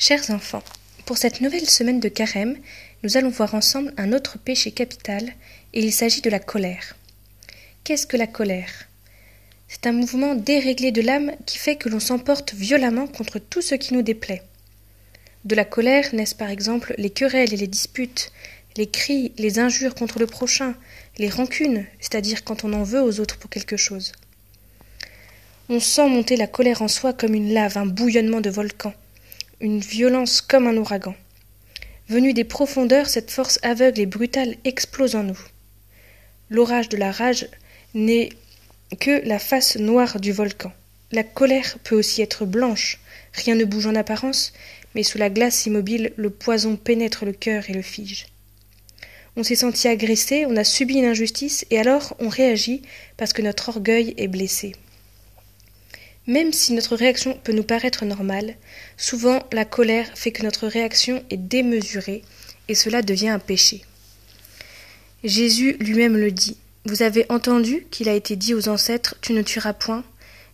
Chers enfants, pour cette nouvelle semaine de carême, nous allons voir ensemble un autre péché capital, et il s'agit de la colère. Qu'est-ce que la colère? C'est un mouvement déréglé de l'âme qui fait que l'on s'emporte violemment contre tout ce qui nous déplaît. De la colère naissent par exemple les querelles et les disputes, les cris, les injures contre le prochain, les rancunes, c'est-à-dire quand on en veut aux autres pour quelque chose. On sent monter la colère en soi comme une lave, un bouillonnement de volcan une violence comme un ouragan. Venue des profondeurs, cette force aveugle et brutale explose en nous. L'orage de la rage n'est que la face noire du volcan. La colère peut aussi être blanche, rien ne bouge en apparence, mais sous la glace immobile, le poison pénètre le cœur et le fige. On s'est senti agressé, on a subi une injustice, et alors on réagit parce que notre orgueil est blessé. Même si notre réaction peut nous paraître normale, souvent la colère fait que notre réaction est démesurée et cela devient un péché. Jésus lui-même le dit. Vous avez entendu qu'il a été dit aux ancêtres Tu ne tueras point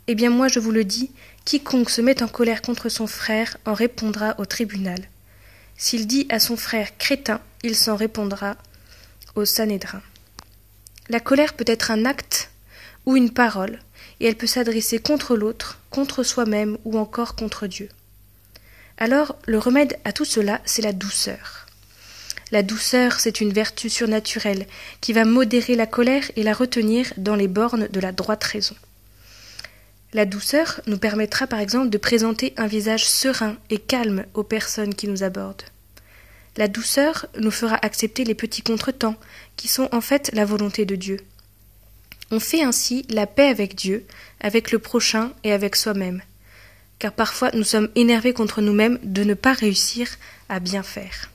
Eh bien moi je vous le dis, quiconque se met en colère contre son frère en répondra au tribunal. S'il dit à son frère crétin, il s'en répondra au Sanhédrin. La colère peut être un acte ou une parole, et elle peut s'adresser contre l'autre, contre soi-même ou encore contre Dieu. Alors, le remède à tout cela, c'est la douceur. La douceur, c'est une vertu surnaturelle qui va modérer la colère et la retenir dans les bornes de la droite raison. La douceur nous permettra par exemple de présenter un visage serein et calme aux personnes qui nous abordent. La douceur nous fera accepter les petits contretemps, qui sont en fait la volonté de Dieu. On fait ainsi la paix avec Dieu, avec le prochain et avec soi-même. Car parfois nous sommes énervés contre nous-mêmes de ne pas réussir à bien faire.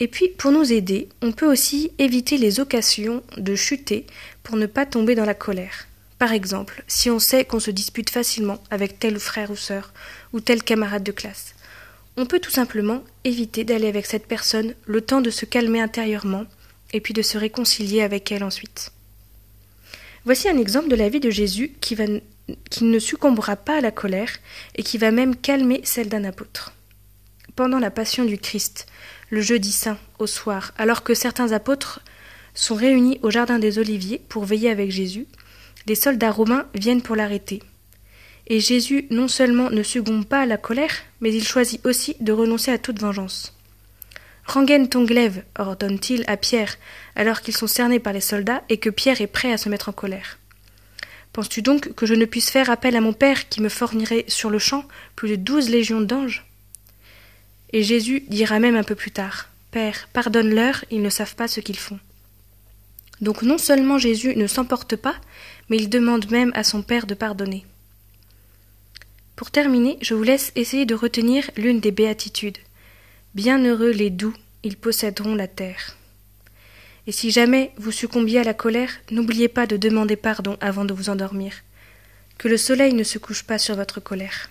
Et puis, pour nous aider, on peut aussi éviter les occasions de chuter pour ne pas tomber dans la colère. Par exemple, si on sait qu'on se dispute facilement avec tel frère ou sœur ou tel camarade de classe, on peut tout simplement éviter d'aller avec cette personne le temps de se calmer intérieurement et puis de se réconcilier avec elle ensuite. Voici un exemple de la vie de Jésus qui, ne succombera pas à la colère et qui va même calmer celle d'un apôtre. Pendant la passion du Christ, le jeudi saint, au soir, alors que certains apôtres sont réunis au jardin des Oliviers pour veiller avec Jésus, des soldats romains viennent pour l'arrêter. Et Jésus non seulement ne succombe pas à la colère, mais il choisit aussi de renoncer à toute vengeance. Rengaine ton glaive, ordonne-t-il à Pierre, alors qu'ils sont cernés par les soldats et que Pierre est prêt à se mettre en colère. Penses-tu donc que je ne puisse faire appel à mon Père qui me fournirait sur le champ plus de douze légions d'anges? Et Jésus dira même un peu plus tard Père, pardonne-leur, ils ne savent pas ce qu'ils font. Donc non seulement Jésus ne s'emporte pas, mais il demande même à son Père de pardonner. Pour terminer, je vous laisse essayer de retenir l'une des béatitudes. Bienheureux les doux, ils posséderont la terre. Et si jamais vous succombiez à la colère, n'oubliez pas de demander pardon avant de vous endormir. Que le soleil ne se couche pas sur votre colère.